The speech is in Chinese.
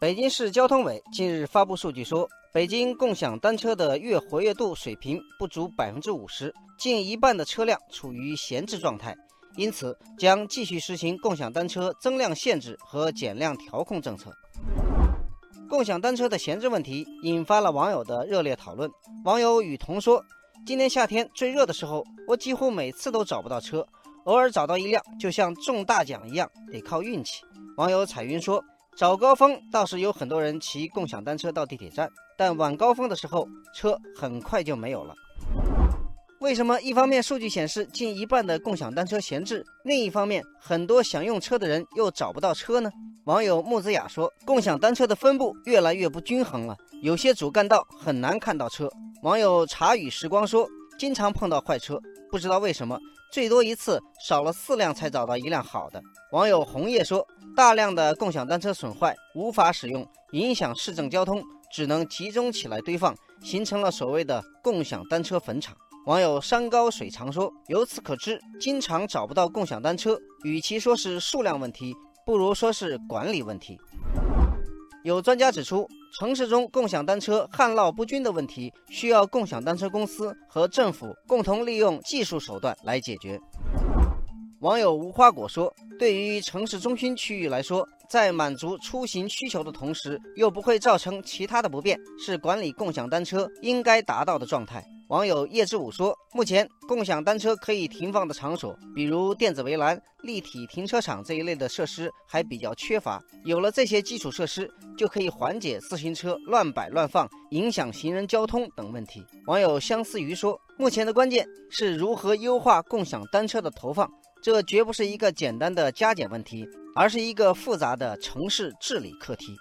北京市交通委近日发布数据说，北京共享单车的月活跃度水平不足百分之五十，近一半的车辆处于闲置状态，因此将继续实行共享单车增量限制和减量调控政策。共享单车的闲置问题引发了网友的热烈讨论。网友雨桐说：“今年夏天最热的时候，我几乎每次都找不到车，偶尔找到一辆，就像中大奖一样，得靠运气。”网友彩云说。早高峰倒是有很多人骑共享单车到地铁站，但晚高峰的时候车很快就没有了。为什么一方面数据显示近一半的共享单车闲置，另一方面很多想用车的人又找不到车呢？网友木子雅说：“共享单车的分布越来越不均衡了，有些主干道很难看到车。”网友茶语时光说：“经常碰到坏车，不知道为什么。”最多一次少了四辆才找到一辆好的。网友红叶说：“大量的共享单车损坏，无法使用，影响市政交通，只能集中起来堆放，形成了所谓的共享单车坟场。”网友山高水长说：“由此可知，经常找不到共享单车，与其说是数量问题，不如说是管理问题。”有专家指出，城市中共享单车旱涝不均的问题，需要共享单车公司和政府共同利用技术手段来解决。网友无花果说：“对于城市中心区域来说，在满足出行需求的同时，又不会造成其他的不便，是管理共享单车应该达到的状态。”网友叶之武说：“目前共享单车可以停放的场所，比如电子围栏、立体停车场这一类的设施还比较缺乏。有了这些基础设施，就可以缓解自行车乱摆乱放、影响行人交通等问题。”网友相思鱼说：“目前的关键是如何优化共享单车的投放，这绝不是一个简单的加减问题，而是一个复杂的城市治理课题。”